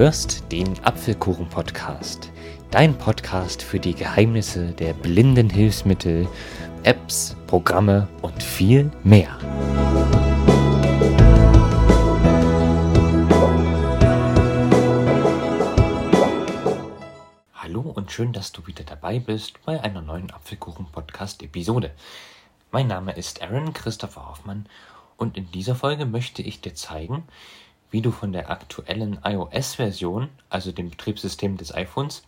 hörst den Apfelkuchen-Podcast, dein Podcast für die Geheimnisse der blinden Hilfsmittel, Apps, Programme und viel mehr. Hallo und schön, dass du wieder dabei bist bei einer neuen Apfelkuchen-Podcast-Episode. Mein Name ist Aaron Christopher Hoffmann und in dieser Folge möchte ich dir zeigen, wie du von der aktuellen iOS-Version, also dem Betriebssystem des iPhones,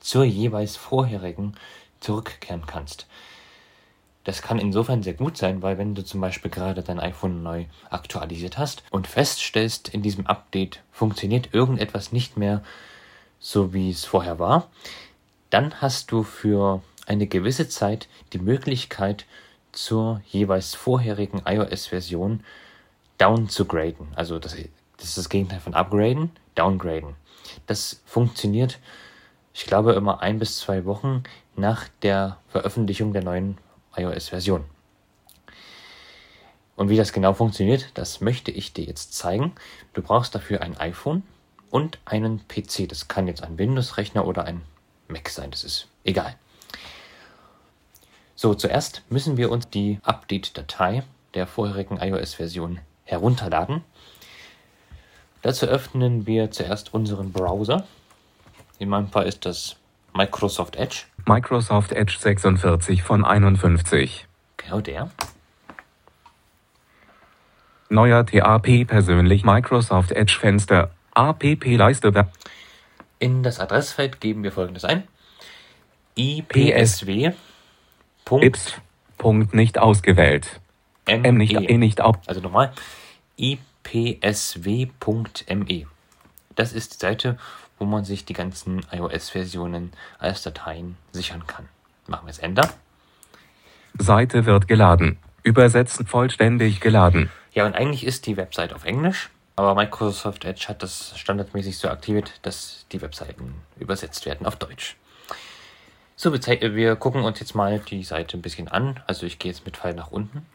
zur jeweils vorherigen zurückkehren kannst. Das kann insofern sehr gut sein, weil wenn du zum Beispiel gerade dein iPhone neu aktualisiert hast und feststellst, in diesem Update funktioniert irgendetwas nicht mehr so, wie es vorher war, dann hast du für eine gewisse Zeit die Möglichkeit, zur jeweils vorherigen iOS-Version down zu graden. Also das, das ist das Gegenteil von upgraden, downgraden. Das funktioniert, ich glaube, immer ein bis zwei Wochen nach der Veröffentlichung der neuen iOS-Version. Und wie das genau funktioniert, das möchte ich dir jetzt zeigen. Du brauchst dafür ein iPhone und einen PC. Das kann jetzt ein Windows-Rechner oder ein Mac sein, das ist egal. So, zuerst müssen wir uns die Update-Datei der vorherigen iOS-Version herunterladen. Dazu öffnen wir zuerst unseren Browser. In meinem Fall ist das Microsoft Edge. Microsoft Edge 46 von 51. Genau der. Neuer TAP persönlich Microsoft Edge Fenster. APP-Leiste. In das Adressfeld geben wir folgendes ein. IPSW. Ips. Punkt nicht ausgewählt. M nicht, E nicht auf. Also nochmal. ipsw.me. Das ist die Seite, wo man sich die ganzen iOS-Versionen als Dateien sichern kann. Machen wir es Enter. Seite wird geladen. Übersetzen vollständig geladen. Ja, und eigentlich ist die Website auf Englisch, aber Microsoft Edge hat das standardmäßig so aktiviert, dass die Webseiten übersetzt werden auf Deutsch. So, wir gucken uns jetzt mal die Seite ein bisschen an. Also ich gehe jetzt mit Pfeil nach unten.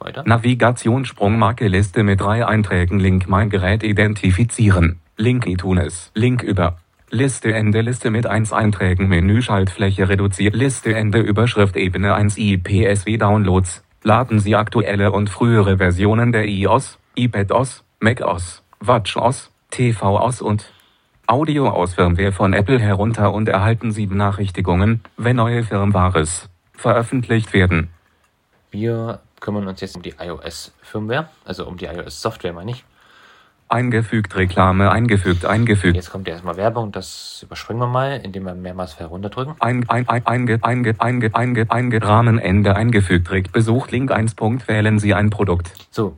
Weiter. Navigation Sprungmarke Liste mit drei Einträgen. Link mein Gerät identifizieren. Link iTunes. Link über. Liste Ende Liste mit 1 Einträgen Menü Schaltfläche reduziert Liste Ende Überschrift Ebene 1 IPSW Downloads. Laden Sie aktuelle und frühere Versionen der iOS, iPadOS, macOS, WatchOS, tvOS und Audio aus Firmware von Apple herunter und erhalten Sie Benachrichtigungen, wenn neue Firmwares veröffentlicht werden. Wir kümmern uns jetzt um die iOS-Firmware, also um die iOS-Software, meine ich. Eingefügt Reklame eingefügt eingefügt Jetzt kommt erstmal Werbung, das überspringen wir mal, indem wir mehrmals herunterdrücken. ein, ein, ein, einge, einge, einge, einge, einge, Rahmenende eingefügt. Direkt besucht Link 1. Punkt, wählen Sie ein Produkt. So,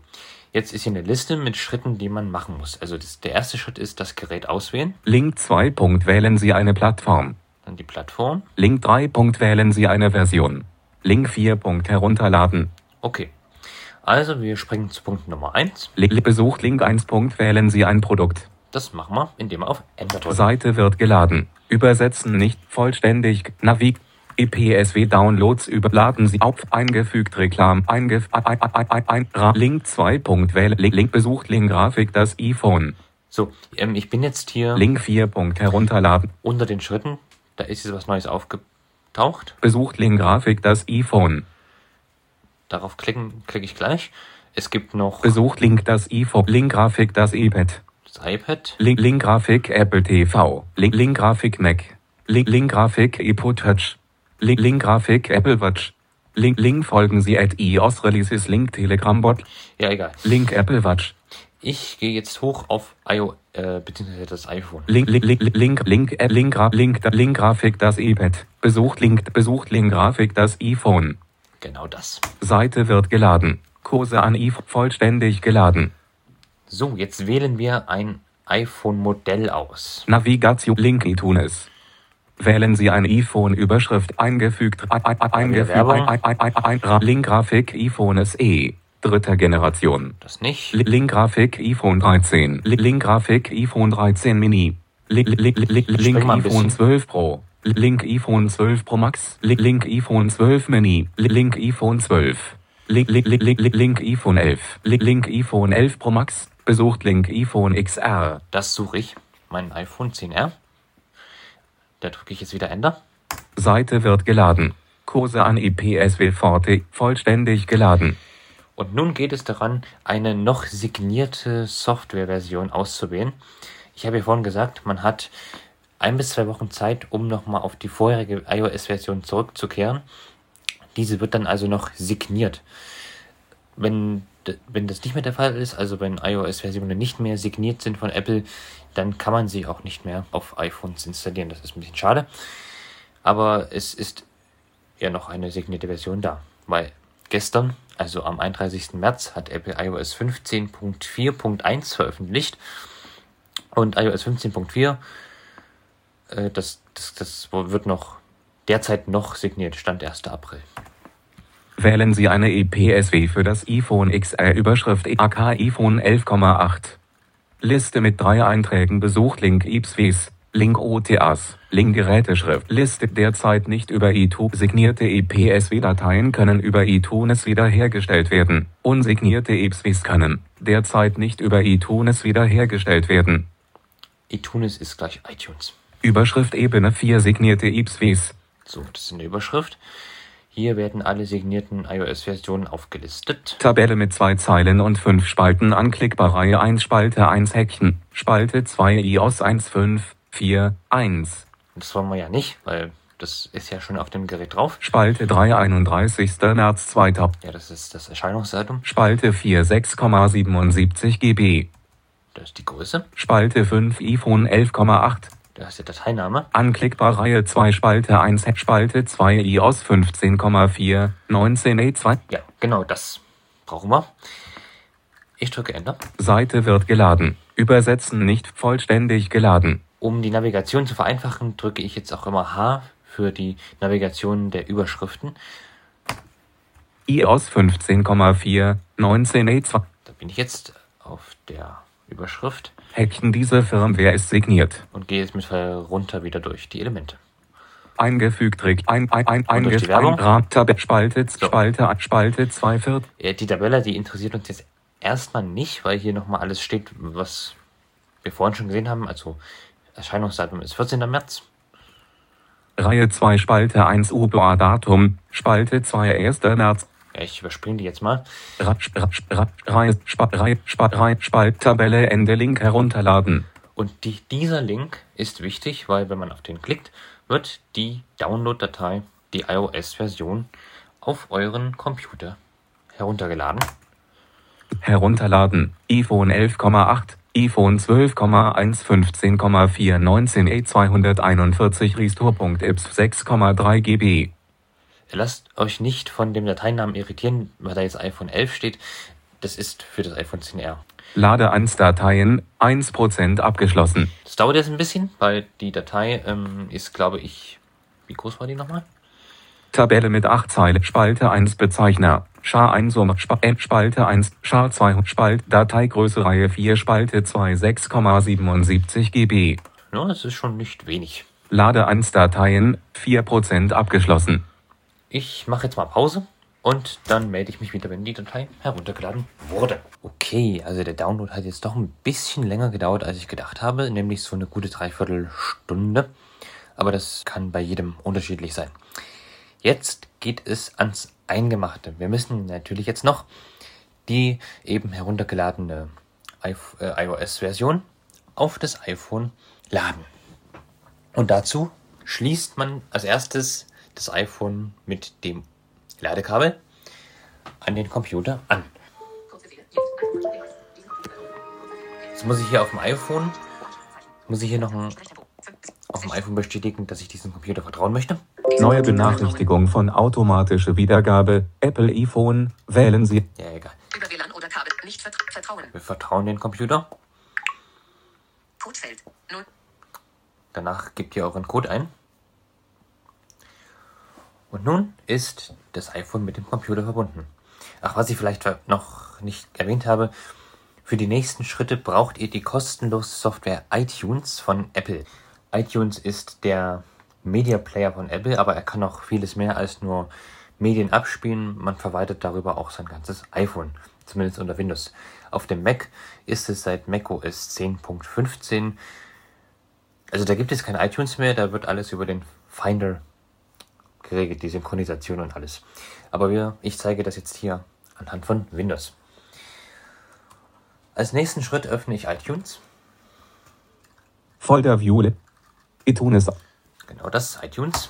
jetzt ist hier eine Liste mit Schritten, die man machen muss. Also das, der erste Schritt ist das Gerät auswählen, Link 2. Punkt, wählen Sie eine Plattform. dann die Plattform. Link 3. Punkt, wählen Sie eine Version. Link 4. Punkt, herunterladen. Okay. Also wir springen zu Punkt Nummer 1. Li- Besucht Link 1. Punkt, wählen Sie ein Produkt. Das machen wir, indem wir auf Enter drücken. Seite wird geladen. Übersetzen nicht vollständig. Navig. EPSW Downloads überladen Sie auf eingefügt Reklam eingef ein, ein, ein, ein, ein, Link 2. Punkt wählen Link, Link besucht Link Grafik das iPhone So, ähm, ich bin jetzt hier Link 4. Punkt herunterladen unter den Schritten. Da ist jetzt was Neues aufgetaucht. besucht Link Grafik das iPhone Darauf klicken, klicke ich gleich. Es gibt noch besucht Link das iPhone Link Grafik das iPad. Das iPad. Link Link Grafik Apple TV Link Link Grafik Mac. Link Link Grafik iPod Touch. Link Link Grafik Apple Watch. Link Link folgen Sie at iOS Releases Link Telegram Bot. Ja, egal. Link Apple Watch. Ich gehe jetzt hoch auf iO, äh, beziehungsweise das iPhone. Link Link Link Link Link App Link Gra- Link Link Grafik das iPad. Besucht Link besucht Link Grafik das iPhone Genau das. Seite wird geladen Kurse an iPhone vollständig geladen So, jetzt wählen wir ein iPhone-Modell aus. Navigation Link iTunes. Wählen Sie ein iPhone Überschrift eingefügt ein, ein, ein, eingefügt Werbung. ein, ein, ein, ein, ein, Link Grafik iPhone SE dritter Generation. Das nicht. Li- Link Grafik iPhone 13. Li- Link Grafik iPhone 13 Mini. Li- li- li- li- Link Spring mal ein iPhone bisschen. 12 Pro. Li- Link iPhone 12 Pro Max. Li- Link iPhone 12 Mini. Li- Link iPhone 12. Link, Link, Link, Link, Link, Link iPhone 11. Link, Link iPhone 11 Pro Max. Besucht Link iPhone XR. Das suche ich. mein iPhone 10R. Da drücke ich jetzt wieder Enter. Seite wird geladen. Kurse an IPSW Forte vollständig geladen. Und nun geht es daran, eine noch signierte Softwareversion auszuwählen. Ich habe ja vorhin gesagt, man hat ein bis zwei Wochen Zeit, um nochmal auf die vorherige iOS-Version zurückzukehren. Diese wird dann also noch signiert. Wenn, wenn das nicht mehr der Fall ist, also wenn iOS-Versionen nicht mehr signiert sind von Apple, dann kann man sie auch nicht mehr auf iPhones installieren. Das ist ein bisschen schade. Aber es ist ja noch eine signierte Version da. Weil gestern, also am 31. März, hat Apple iOS 15.4.1 veröffentlicht. Und iOS 15.4 äh, das, das, das wird noch derzeit noch signiert, Stand 1. April. Wählen Sie eine EPSW für das iPhone XR Überschrift AK iPhone 11,8. Liste mit drei Einträgen besucht Link IPSWs, Link OTAs, Link Geräteschrift. Liste derzeit nicht über iTunes. Signierte EPSW-Dateien können über iTunes wiederhergestellt werden. Unsignierte IPSWs können derzeit nicht über iTunes wiederhergestellt werden. iTunes ist gleich iTunes. Überschrift Ebene 4 signierte IPSWs. So, das ist eine Überschrift. Hier werden alle signierten iOS-Versionen aufgelistet. Tabelle mit zwei Zeilen und fünf Spalten anklickbar Reihe 1 Spalte 1 Häkchen, Spalte 2 iOS 1.5.4.1. Das wollen wir ja nicht, weil das ist ja schon auf dem Gerät drauf. Spalte 3 31. März 2000. Ja, das ist das Erscheinungsdatum. Spalte 4 6,77 GB. Das ist die Größe. Spalte 5 iPhone 11,8. Da ist der Dateiname. Anklickbar Reihe 2 Spalte 1 Spalte 2 iOS 15,4 19A2. Ja, genau das brauchen wir. Ich drücke Enter. Seite wird geladen. Übersetzen nicht vollständig geladen. Um die Navigation zu vereinfachen, drücke ich jetzt auch immer H für die Navigation der Überschriften. iOS 15,4 19A2. Da bin ich jetzt auf der Überschrift. Häkchen diese Firmware ist signiert. Und gehe jetzt mit runter wieder durch die Elemente. Eingefügt Rick ein ein ein eingefügt Tabelle Spalte so. Spalte Spalte 2 Viert. Die Tabelle, die interessiert uns jetzt erstmal nicht, weil hier nochmal alles steht, was wir vorhin schon gesehen haben. Also Erscheinungsdatum ist 14. März. Reihe 2 Spalte 1 UBA Datum Spalte 2 1. März ja, ich überspringe die jetzt mal. Spalt, Tabelle, Ende, Link herunterladen. Und die, dieser Link ist wichtig, weil wenn man auf den klickt, wird die Download-Datei, die iOS-Version, auf euren Computer heruntergeladen. Herunterladen. iPhone 11,8, iPhone 12,1, 15,4, 19 241 Restore.ips 6,3 GB. Lasst euch nicht von dem Dateinnamen irritieren, weil da jetzt iPhone 11 steht. Das ist für das iPhone 10R. Lade 1 Dateien, 1% abgeschlossen. Das dauert jetzt ein bisschen, weil die Datei ähm, ist, glaube ich, wie groß war die nochmal? Tabelle mit 8 Zeilen, Spalte 1 Bezeichner, Schar 1 Summe, Spalte 1, Schar 2, Spalt, Dateigröße Reihe 4, Spalte 2, 6,77 GB. Ja, das ist schon nicht wenig. Lade 1 Dateien, 4% abgeschlossen. Ich mache jetzt mal Pause und dann melde ich mich wieder, wenn die Datei heruntergeladen wurde. Okay, also der Download hat jetzt doch ein bisschen länger gedauert, als ich gedacht habe, nämlich so eine gute Dreiviertelstunde. Aber das kann bei jedem unterschiedlich sein. Jetzt geht es ans Eingemachte. Wir müssen natürlich jetzt noch die eben heruntergeladene äh, iOS-Version auf das iPhone laden. Und dazu schließt man als erstes das iPhone mit dem Ladekabel an den Computer an. Jetzt muss ich hier auf dem iPhone, muss ich hier noch ein, auf dem iPhone bestätigen, dass ich diesem Computer vertrauen möchte. Neue Benachrichtigung von automatische Wiedergabe. Apple iPhone. Wählen Sie. Ja, egal. Über WLAN oder Kabel nicht vertrauen. Wir vertrauen den Computer. Codefeld 0. Danach gebt ihr euren Code ein. Und nun ist das iPhone mit dem Computer verbunden. Ach, was ich vielleicht noch nicht erwähnt habe, für die nächsten Schritte braucht ihr die kostenlose Software iTunes von Apple. iTunes ist der Media Player von Apple, aber er kann auch vieles mehr als nur Medien abspielen. Man verwaltet darüber auch sein ganzes iPhone, zumindest unter Windows. Auf dem Mac ist es seit macOS 10.15 Also da gibt es kein iTunes mehr, da wird alles über den Finder geregelt, die Synchronisation und alles. Aber wir, ich zeige das jetzt hier anhand von Windows. Als nächsten Schritt öffne ich iTunes. Folder View. iTunes. Genau das, iTunes.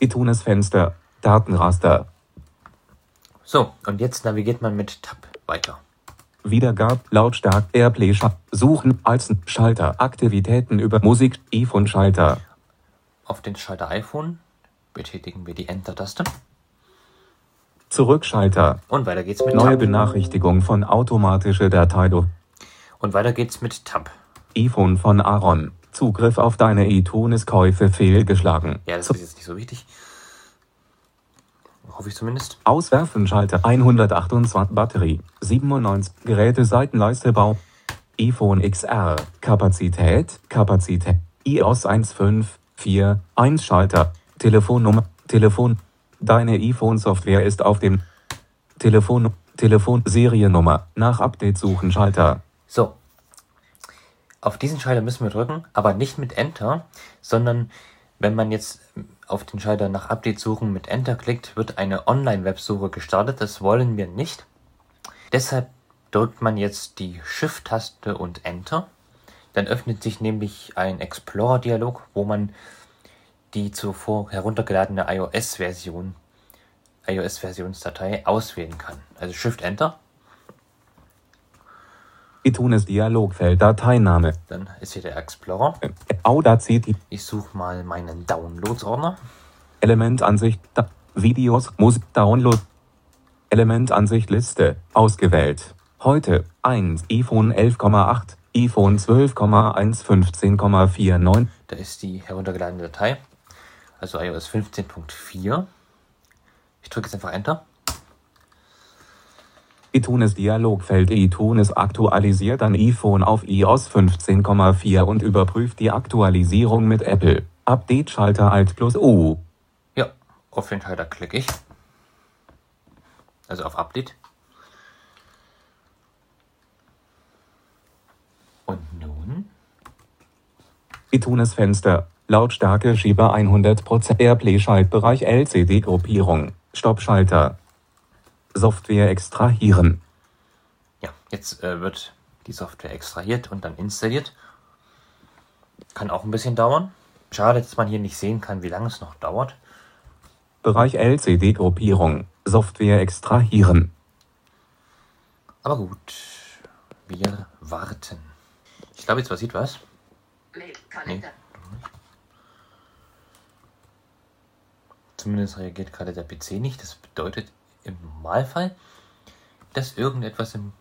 iTunes Fenster. Datenraster. So, und jetzt navigiert man mit Tab weiter. Wiedergab, lautstark, Airplay, Suchen, als Schalter, Aktivitäten über Musik, iPhone Schalter, Auf den Schalter iPhone betätigen wir die Enter-Taste. Zurückschalter, Und weiter geht's mit neue Tab. Benachrichtigung von automatische Datei, Und weiter geht's mit Tab. iPhone von Aaron, Zugriff auf deine iTunes-Käufe fehlgeschlagen, Ja, das ist jetzt nicht so wichtig. Hoffe ich zumindest. Auswerfen, Schalter, 128, Batterie, 97, Geräte, Seitenleiste, Bau, iPhone XR, Kapazität, Kapazität, iOS 1.5.4, 1 Schalter, Telefonnummer, Telefon, deine iPhone-Software ist auf dem Telefon, Telefon, Seriennummer, nach Update suchen, Schalter, So. Auf diesen Schalter müssen wir drücken, aber nicht mit Enter, sondern wenn man jetzt auf den Schalter nach Update suchen mit Enter klickt, wird eine Online-Websuche gestartet. Das wollen wir nicht. Deshalb drückt man jetzt die Shift-Taste und Enter. Dann öffnet sich nämlich ein Explorer-Dialog, wo man die zuvor heruntergeladene iOS-Version, iOS-Versionsdatei auswählen kann. Also Shift ITunes Dialogfeld, Dateiname, dann ist hier der Explorer. äh, Audacity, Ich suche mal meinen Downloads-Ordner. Elementansicht, da, Videos, Musik, Download. Elementansicht Liste, ausgewählt. Heute, 1, iPhone 11,8, iPhone 12,1, 15,49, Da ist die heruntergeladene Datei. Also iOS 15.4. Ich drücke jetzt einfach Enter. iTunes Dialogfeld iTunes aktualisiert ein iPhone auf iOS 15,4 und überprüft die Aktualisierung mit Apple. Update-Schalter Alt plus U. Ja, auf den Schalter klicke ich. Also auf Update. Und nun? iTunes Fenster. Lautstärke Schieber 100% Airplay Schaltbereich LCD Gruppierung. Stoppschalter. Software extrahieren. Ja, jetzt äh, wird die Software extrahiert und dann installiert. Kann auch ein bisschen dauern. Schade, dass man hier nicht sehen kann, wie lange es noch dauert. Bereich LCD Gruppierung. Software extrahieren. Aber gut, wir warten. Ich glaube, jetzt passiert was. Mail, Kalender. Zumindest reagiert gerade der PC nicht. Das bedeutet im Normalfall, dass irgendetwas im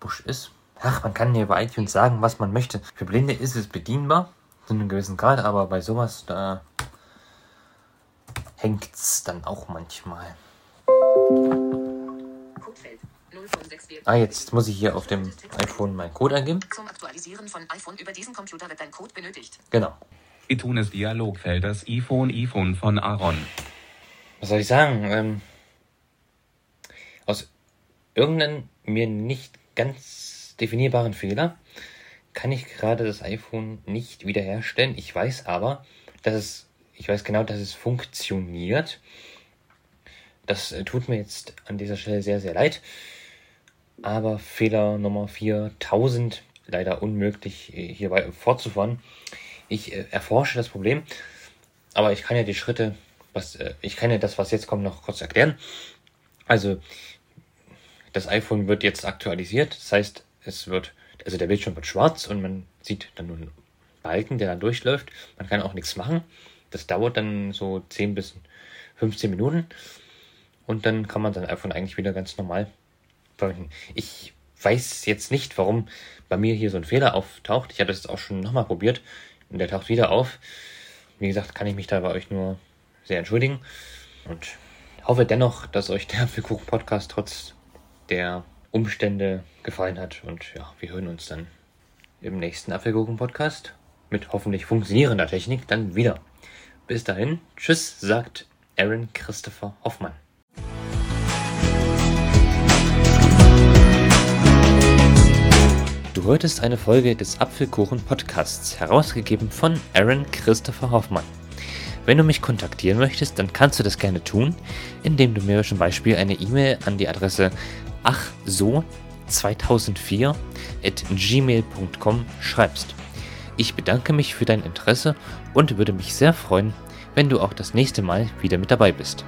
Busch ist. Ach, man kann hier bei iTunes sagen, was man möchte. Für Blinde ist es bedienbar, zu einem gewissen Grad, aber bei sowas, da hängt's dann auch manchmal. Codefeld 0 von 6 Ah, jetzt muss ich hier auf dem iPhone meinen Code eingeben. Zum Aktualisieren von iPhone über diesen Computer wird dein Code benötigt. Genau. iTunes Dialogfeld das iPhone iPhone von Aaron. Was soll ich sagen? Ähm, aus irgendeinem mir nicht ganz definierbaren Fehler kann ich gerade das iPhone nicht wiederherstellen. Ich weiß aber, dass es, ich weiß genau, dass es funktioniert. Das äh, tut mir jetzt an dieser Stelle sehr, sehr leid. Aber Fehler Nummer 4000, leider unmöglich äh, hierbei fortzufahren. Ich äh, erforsche das Problem, aber ich kann ja die Schritte, was äh, ich kann ja das, was jetzt kommt, noch kurz erklären. Also das iPhone wird jetzt aktualisiert, das heißt, es wird, also der Bildschirm wird schwarz und man sieht dann nur einen Balken, der da durchläuft. Man kann auch nichts machen. Das dauert dann so 10 bis 15 Minuten und dann kann man sein iPhone eigentlich wieder ganz normal verwenden. Ich weiß jetzt nicht, warum bei mir hier so ein Fehler auftaucht. Ich habe das jetzt auch schon nochmal probiert und der taucht wieder auf. Wie gesagt, kann ich mich da bei euch nur sehr entschuldigen und hoffe dennoch, dass euch der Apfelkuchen-Podcast trotz der Umstände gefallen hat. Und ja, wir hören uns dann im nächsten Apfelgurken-Podcast mit hoffentlich funktionierender Technik dann wieder. Bis dahin, tschüss, sagt Aaron Christopher Hoffmann. Du hörtest eine Folge des Apfelkuchen-Podcasts, herausgegeben von Aaron Christopher Hoffmann. Wenn du mich kontaktieren möchtest, dann kannst du das gerne tun, indem du mir zum Beispiel eine E-Mail an die Adresse achso2004 at gmail.com schreibst. Ich bedanke mich für dein Interesse und würde mich sehr freuen, wenn du auch das nächste Mal wieder mit dabei bist.